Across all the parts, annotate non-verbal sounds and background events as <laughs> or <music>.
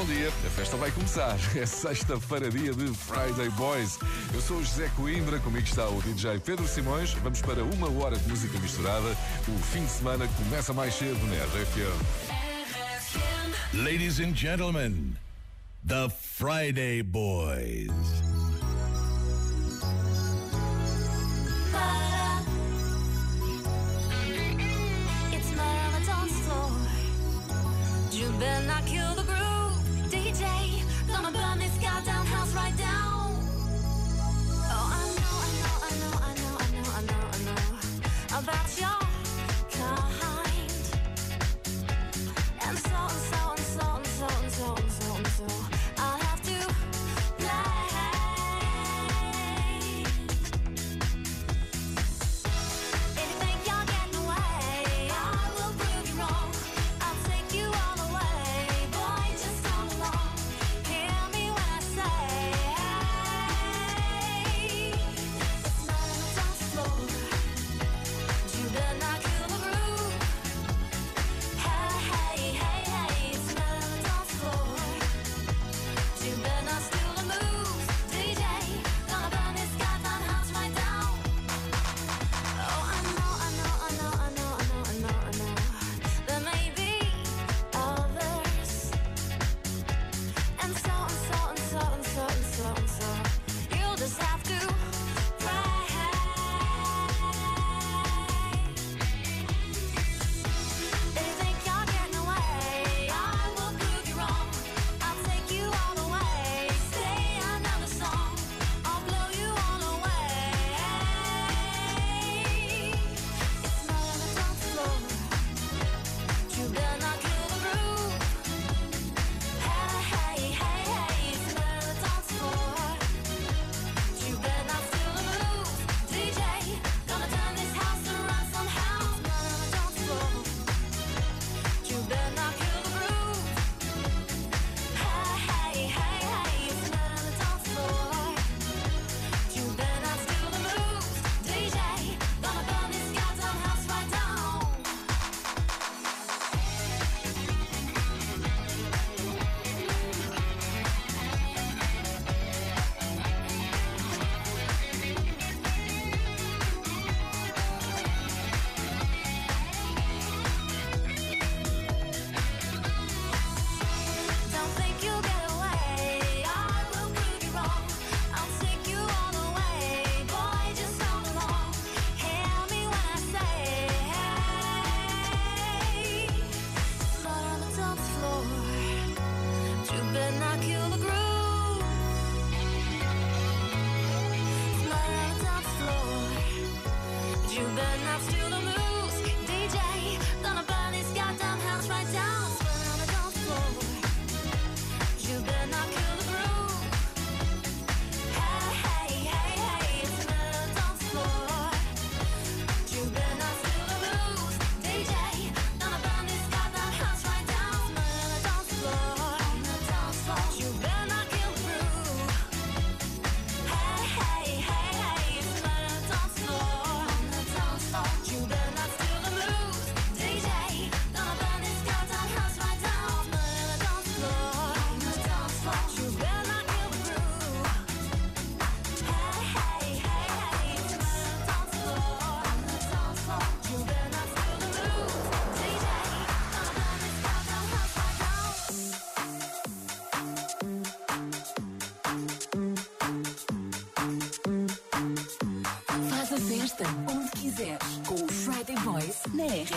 bom dia. A festa vai começar. <laughs> É sexta-feira, dia de Friday Boys. Eu sou o José Coimbra, comigo está o DJ Pedro Simões. Vamos para uma hora de música misturada. O fim de semana começa mais cedo né? RFM. Ladies and gentlemen, the Friday Boys.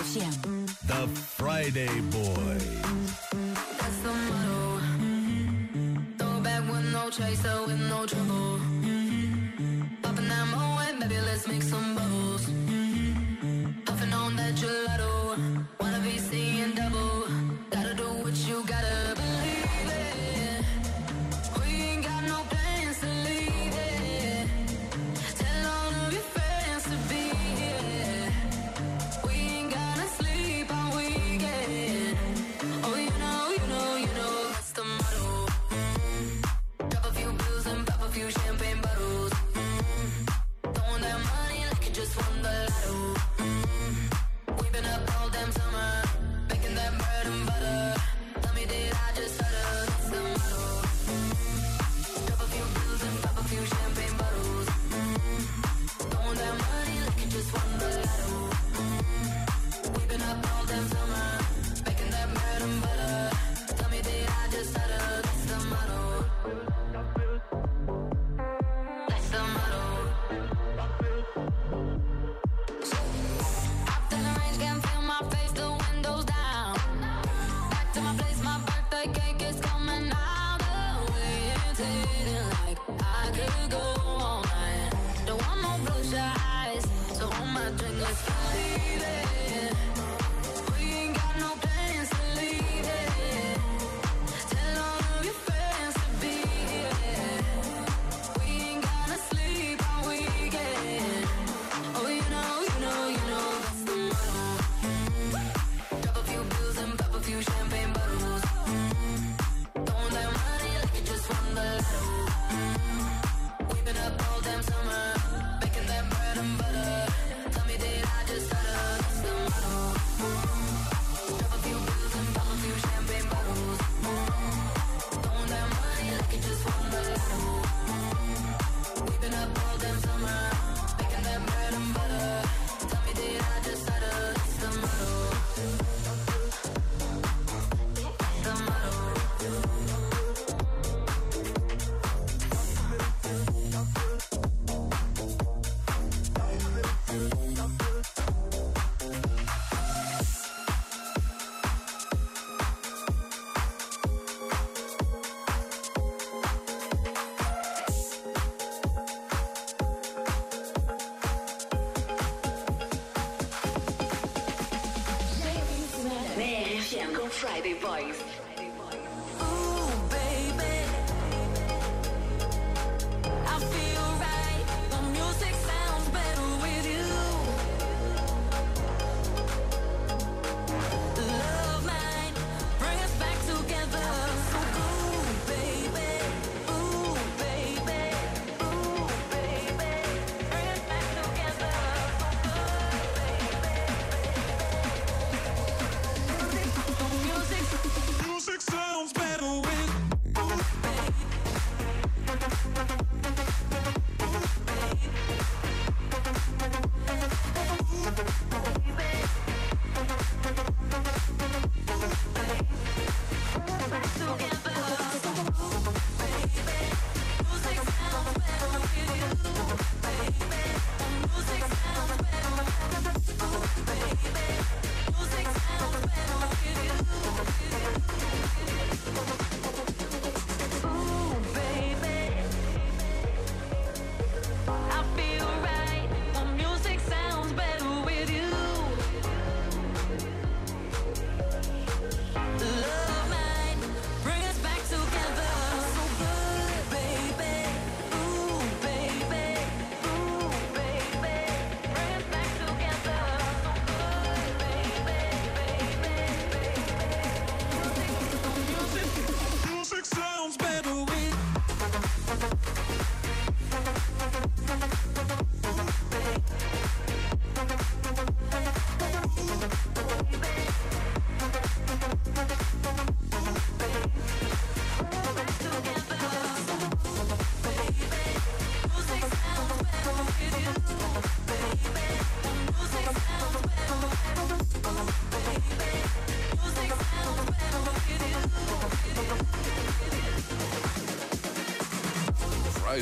FM. The Friday Boys. That's the motto. Throw back with no chaser, with no trouble.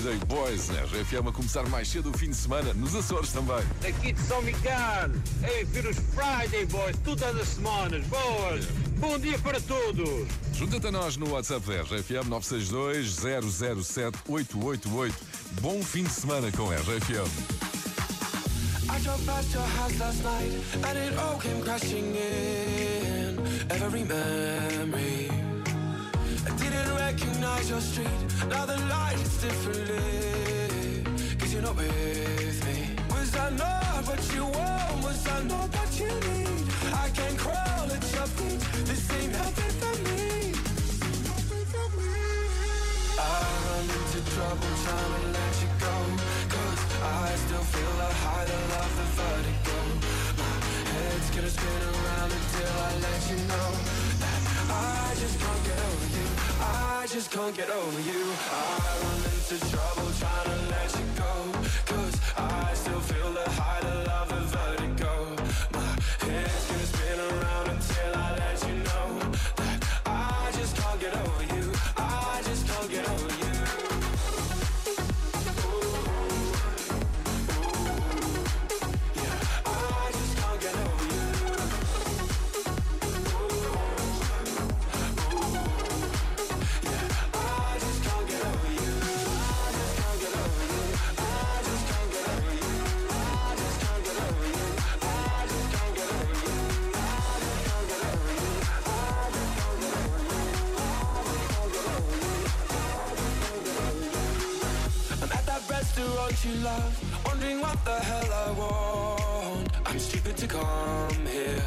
Friday Boys na RFM a começar mais cedo o fim de semana, nos Açores também. Aqui de São Miguel, a ver os Friday Boys, todas as semanas. Boas! Bom dia para todos! Junta-te a nós no WhatsApp da RFM 962 007 888. Bom fim de semana com a RFM. I drove past your house last night and it all came crashing in. Every memory. I didn't recognize your street. Now the lights differently. Cause you're not with me. Was I not what you want? Was I not what you need? I can crawl at your feet. This ain't healthy for me. I run into trouble trying to let you go. Cause I still feel the high, the love, the vertigo. My head's gonna spin around until I let you know that I just can't get over you. I just can't get over you. I run into trouble trying to let you go. Cause I still feel the high, you love, wondering what the hell I want. I'm stupid to come here.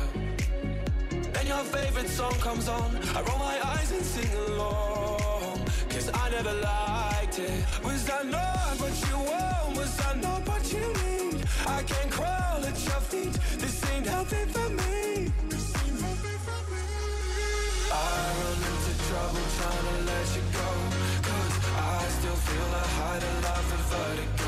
Then your favorite song comes on. I roll my eyes and sing along. Cause I never liked it. Was I not what you want? Was I not what you need? I can't crawl at your feet. This ain't healthy for me. I run into trouble trying to let you go. Cause I still feel the high, the love, the vertigo.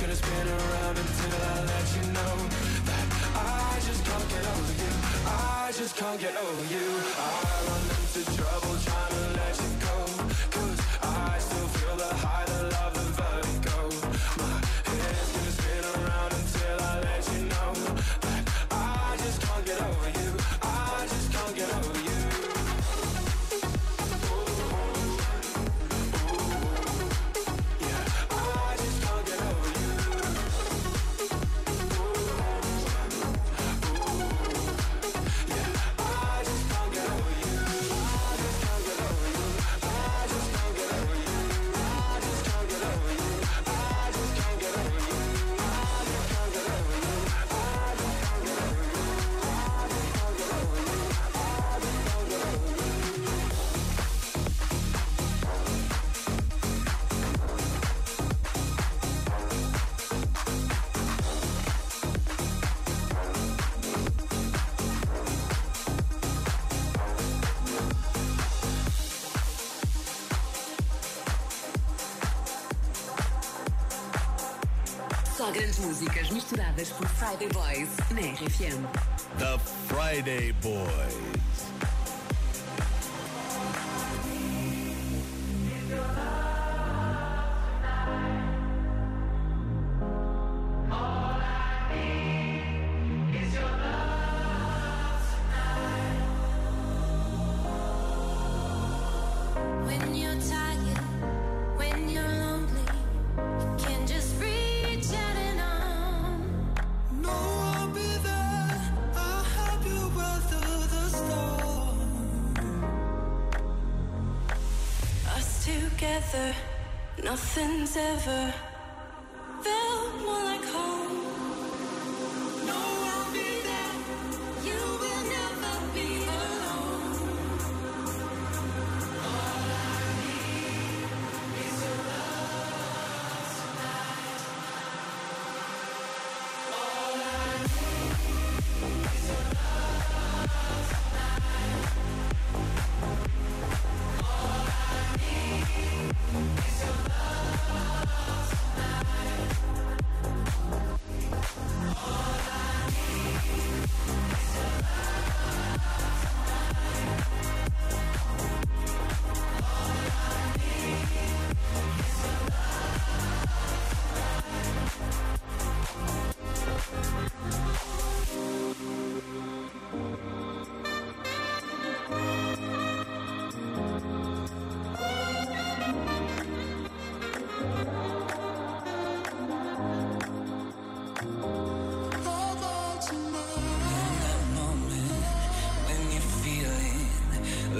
Gonna spin around until I let you know that I just can't get over you. I just can't get over you. I run into trouble trying to let FM. The Friday Boys. Nothing's ever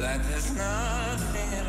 like there's nothing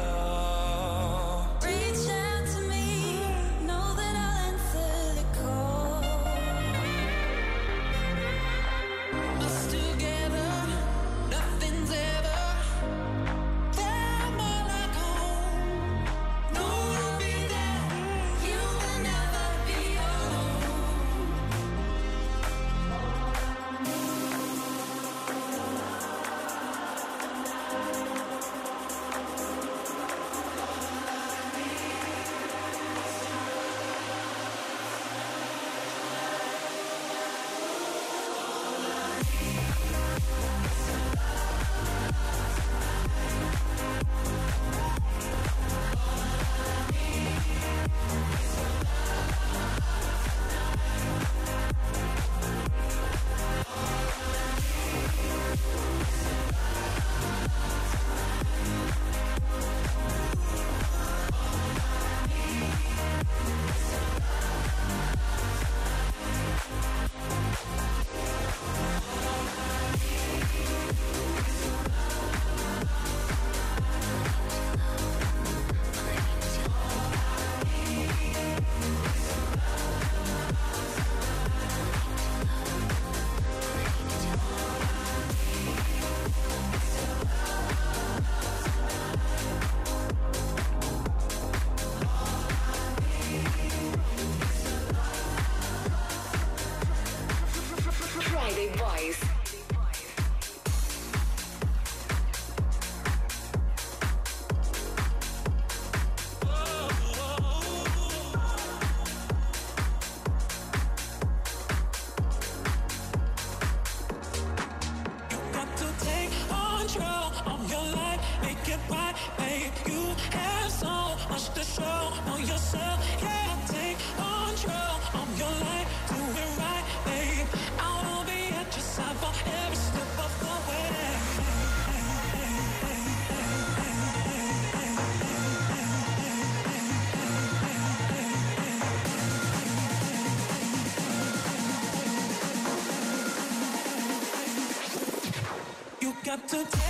to take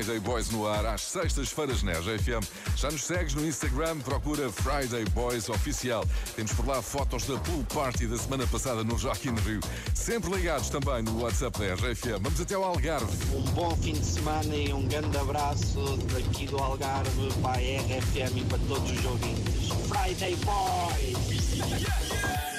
Friday Boys no ar, às sextas-feiras na RFM. Já nos segues no Instagram, procura Friday Boys Oficial. Temos por lá fotos da pool party da semana passada no in Rio. Sempre ligados também no WhatsApp da RFM. Vamos até ao Algarve. Um bom fim de semana e um grande abraço daqui do Algarve para a RFM e para todos os ouvintes. Friday Boys! Friday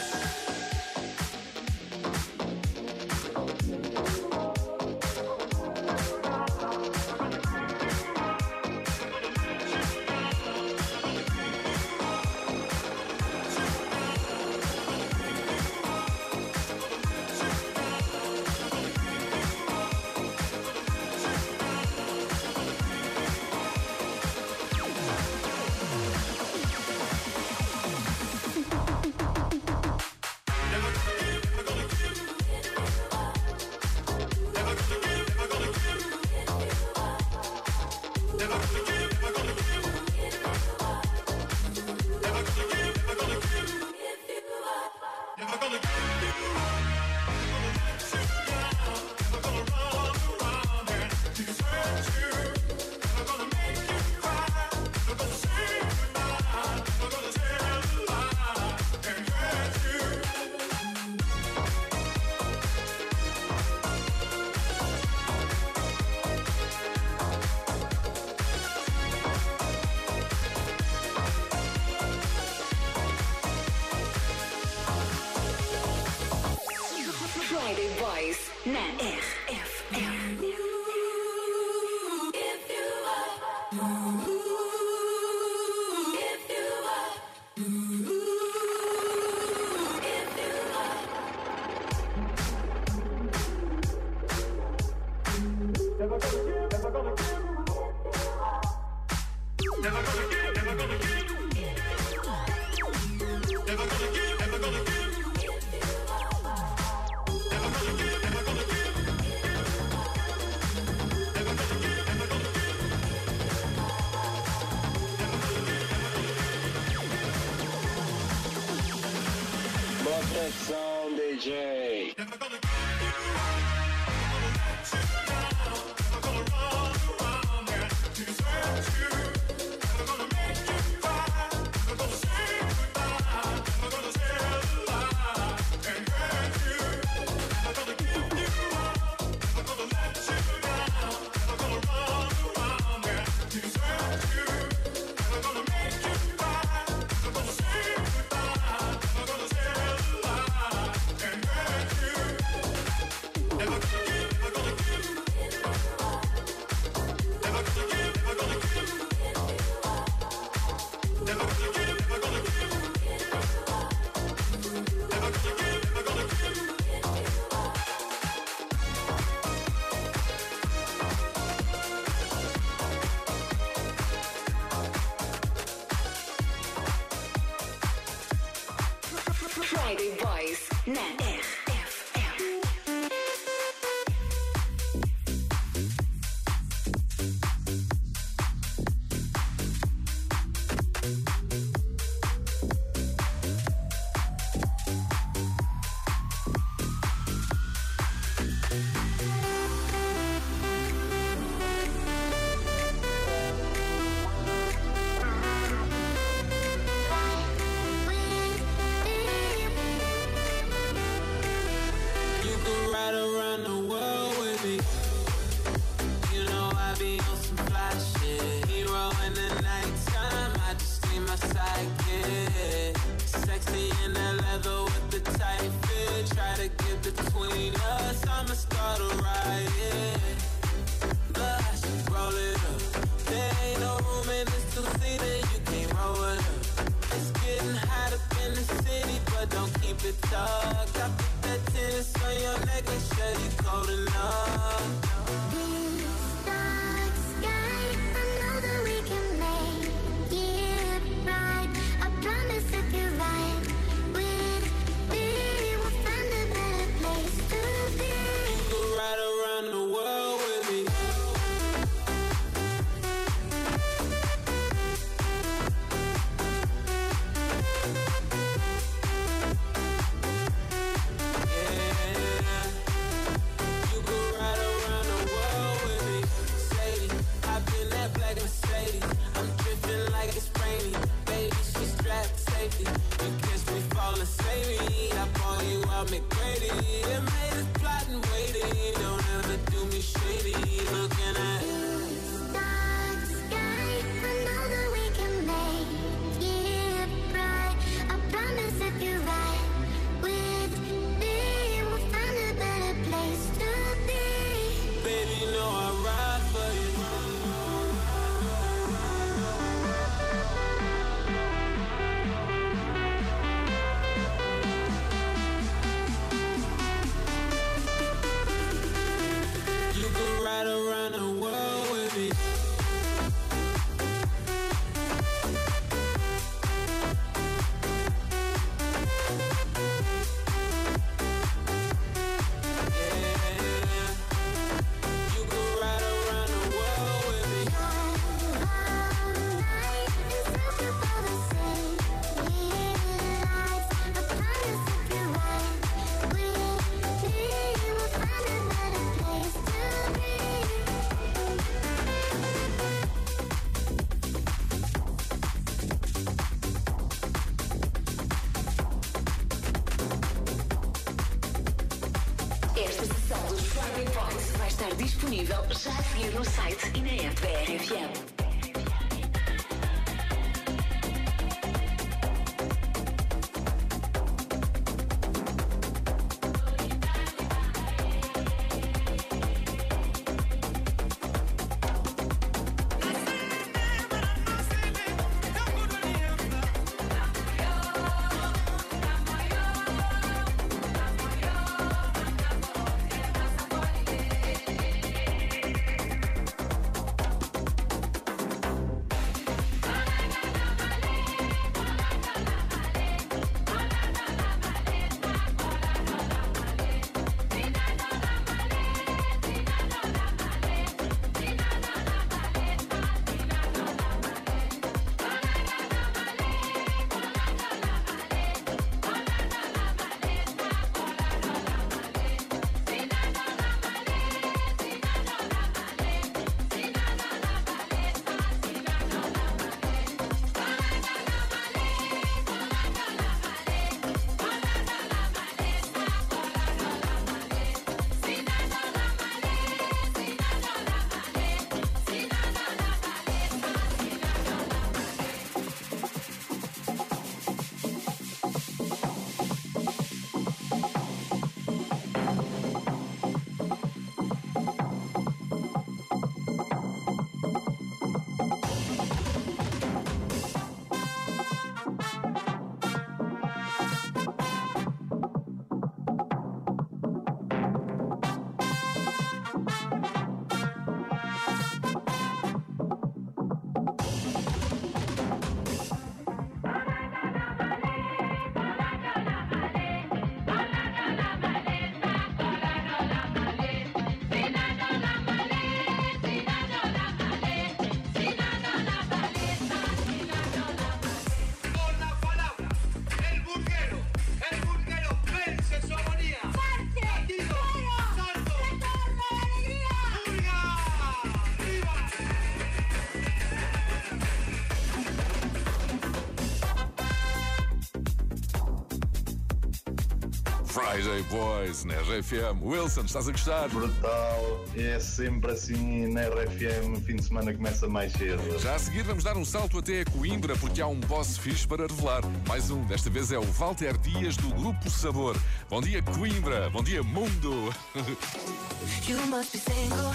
Friday Boys na RFM. Wilson, estás a gostar? Brutal, é sempre assim na RFM, fim de semana começa mais cedo. Já a seguir vamos dar um salto até a Coimbra porque há um boss fixe para revelar. Mais um, desta vez é o Walter Dias do Grupo Sabor. Bom dia Coimbra, bom dia mundo. <laughs> You must be single,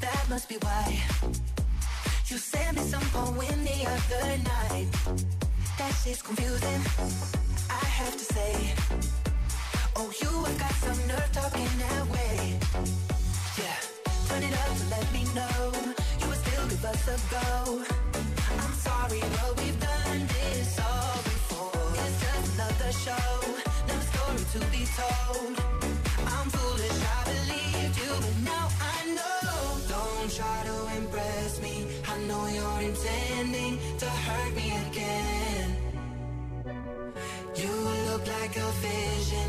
that must be why. You sent me some poem the other night. That shit's confusing, I have to say. You got some nerve talking that way. Yeah, turn it up to let me know you still give us a go. I'm sorry, but we've done this all before. It's just another show, story to be told. I'm foolish, I believed you, but now I know. Don't try to impress me. I know you're intending to hurt me again. You look like a vision,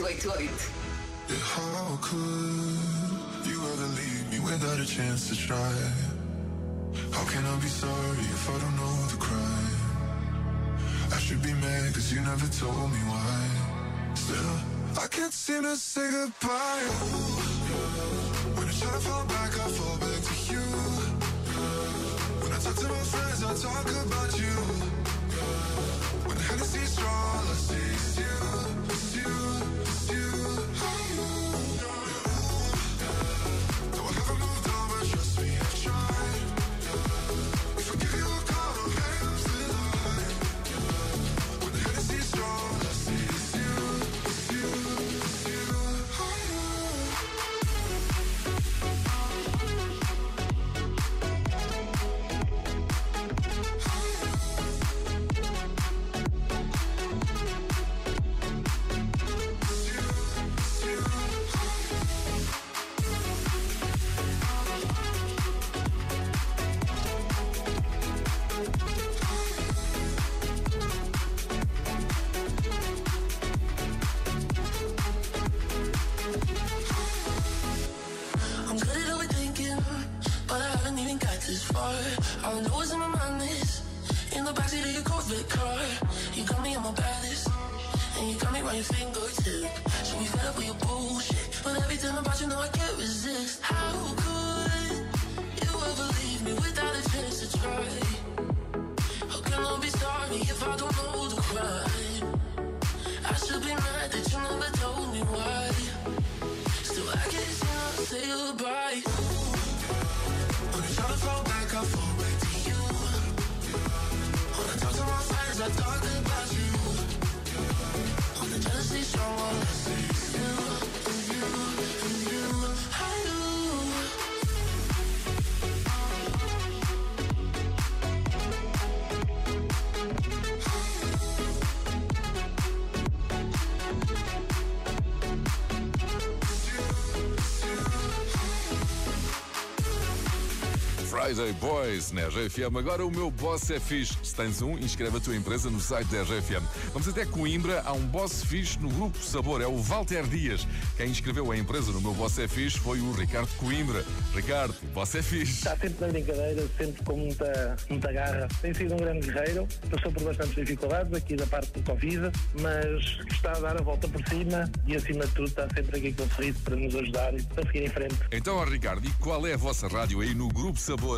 888. How could you ever leave me without a chance to try? How can I be sorry if I don't know the crime? I should be mad cause you never told me why. Still, I can't seem to say goodbye. When I try to fall back, I fall back to you. When I talk to my friends, I talk about you. When the Hennessy's strong, I say even got this far. All I know is in my mind is in the backseat of your Corvette car. You got me on my baddest, and you got me right fingertip. So we fed up with your bullshit, but every time about you know I can't resist. How could you ever leave me without a chance to try? How can I be sorry if I don't know the crime? I should be mad that you never told me why. Still, I seem to say goodbye. When I try to fall back, I fall back to you. I talk to my friends, I talk about you. When the jealousy strong, all I see is you, and you, and you. I do. Friday Boys na RFM. Agora o meu boss é fixe. Se tens um, inscreve a tua empresa no site da RFM. Vamos até Coimbra, há um boss fixe no Grupo Sabor, é o Walter Dias. Quem inscreveu a empresa no meu boss é fixe foi o Ricardo Coimbra. Ricardo, o boss é fixe. Está sempre na brincadeira, sempre com muita, muita garra. Tem sido um grande guerreiro, passou por bastantes dificuldades aqui da parte do Covid, mas está a dar a volta por cima e, acima de tudo, está sempre aqui com sorriso para nos ajudar e para seguir em frente. Então, Ricardo, e qual é a vossa rádio aí no Grupo Sabor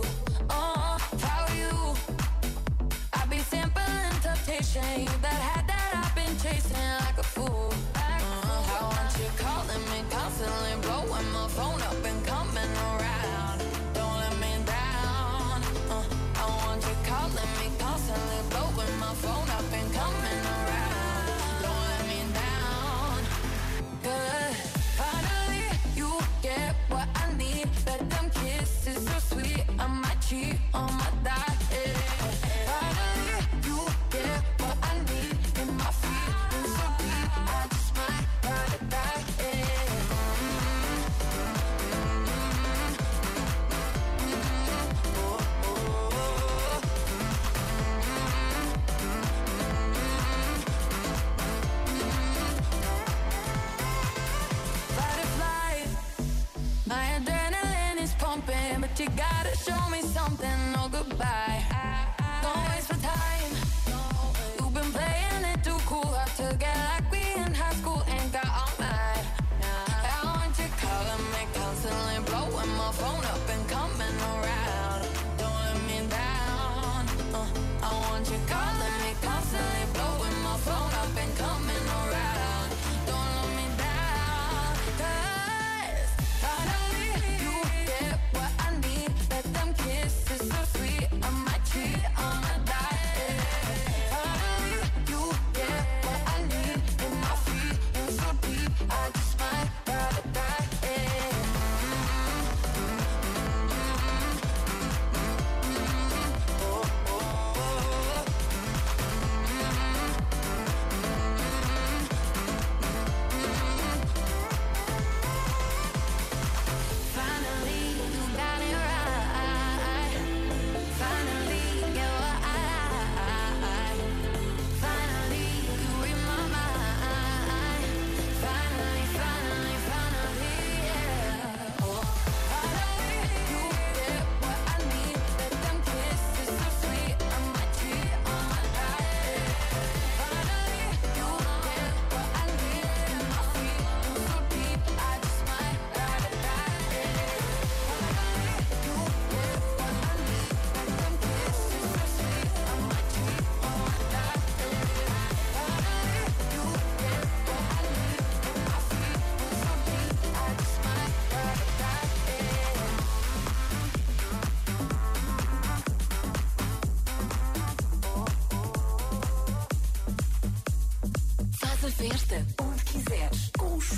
you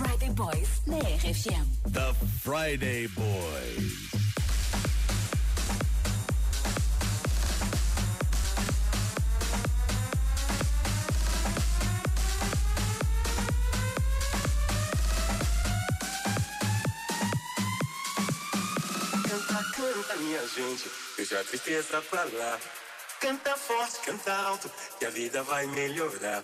Friday Boys na RFM. The Friday Boys. Canta, canta, minha gente, deixa a tristeza pra lá. Canta forte, canta alto, que a vida vai melhorar.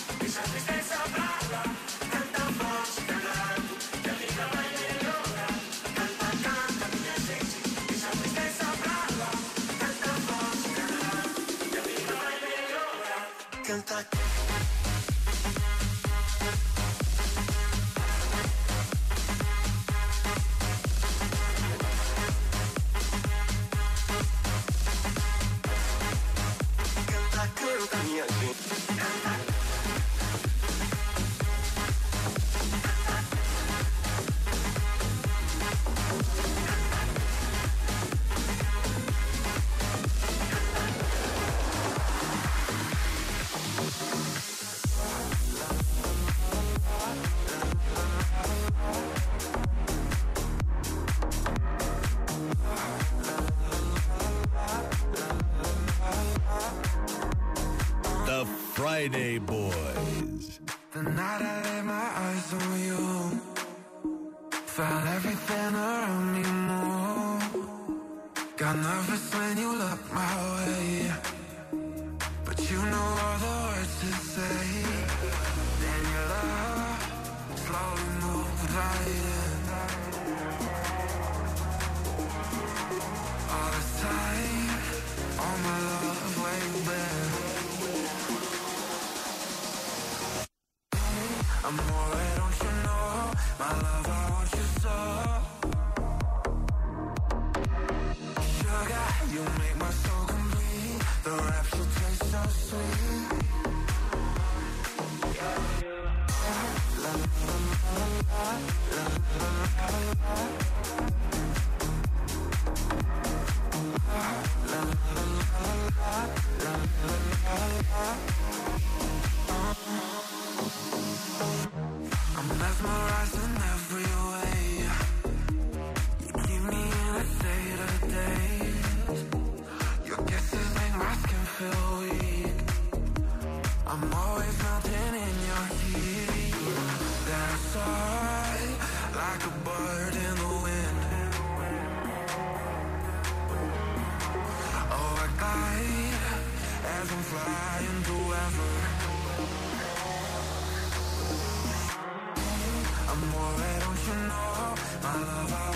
Boys. The night I laid my eyes on you, felt everything around me move. Got nervous when you looked I'm mesmerized and never Cause I'm flying and ever. I'm alright, don't you know, my love, I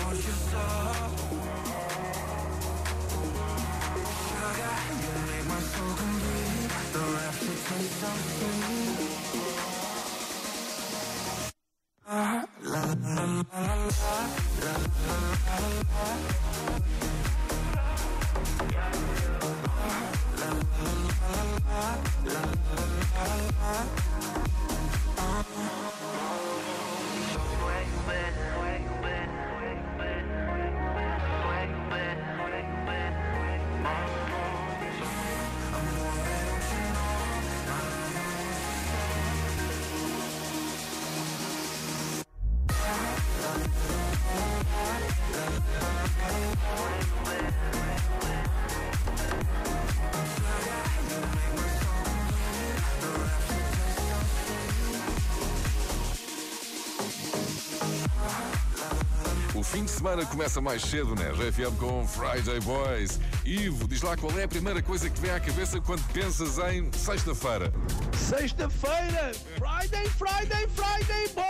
semana começa mais cedo na RFM com Friday Boys. Ivo, diz lá qual é a primeira coisa que vem à cabeça quando pensas em sexta-feira. Sexta-feira, Friday, Friday, Friday, boy!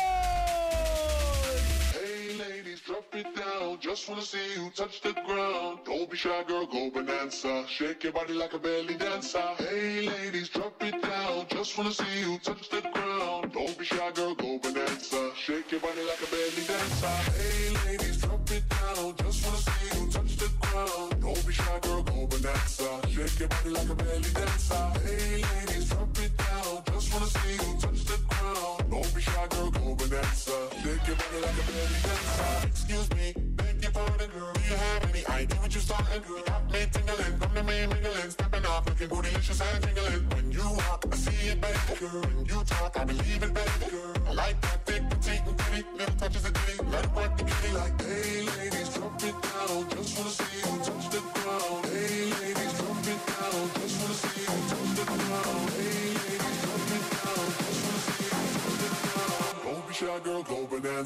Hey ladies, drop it down. Just wanna see you touch the ground. Don't be shy, girl, go bonanza. Shake your body like a belly dancer. Hey ladies, drop it down. Just wanna see you touch the ground. Don't be shy, girl, go bonanza. Shake your body like a belly dancer. Hey ladies, Don't be shy, girl, go bonanza. Shake your body like a belly dancer. Hey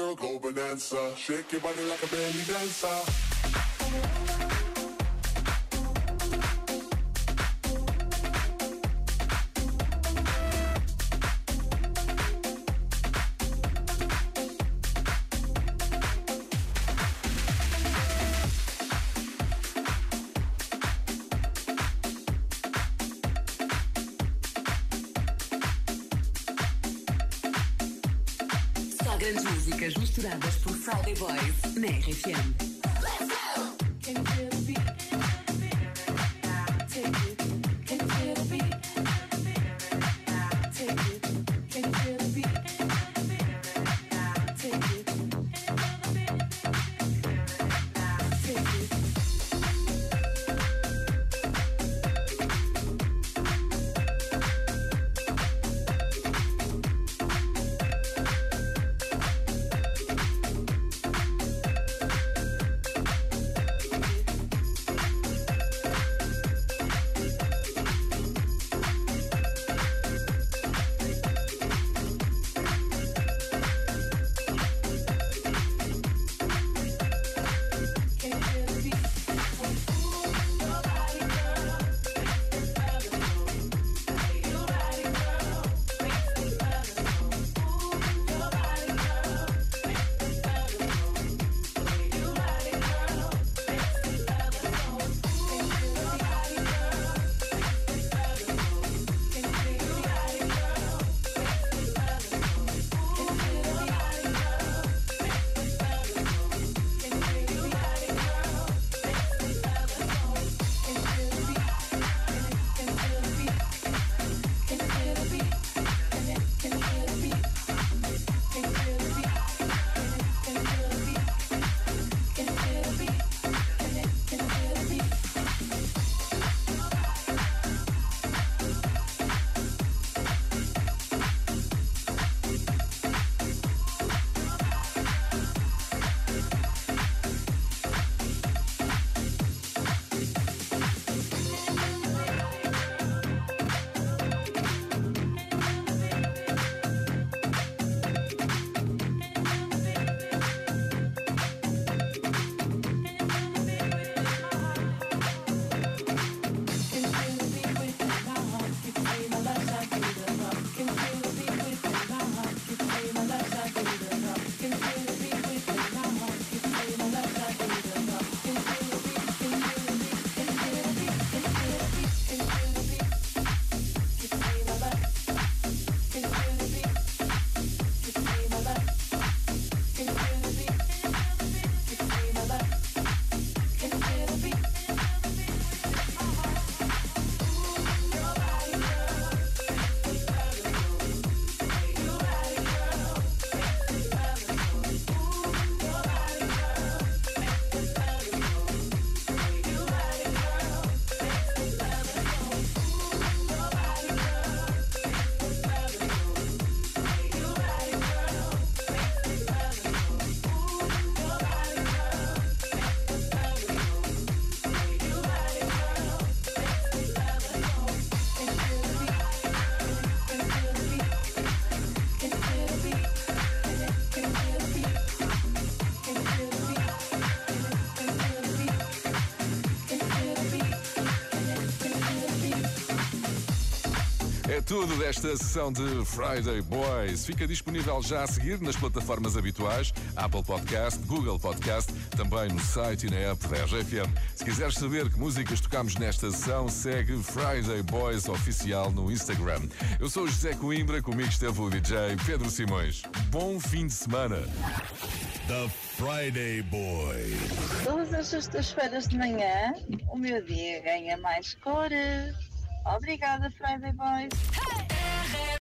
girl, go bonanza. Shake your body like a belly dancer. Tudo desta sessão de Friday Boys. Fica disponível já a seguir nas plataformas habituais, Apple Podcast, Google Podcast, também no site e na app da RFM. Se quiseres saber que músicas tocamos nesta sessão, segue Friday Boys Oficial no Instagram. Eu sou José Coimbra, comigo esteve o DJ Pedro Simões. Bom fim de semana. The Friday Boy. Todas as sextas-feiras de manhã, o meu dia ganha mais cores. Obrigada, Friday Boys.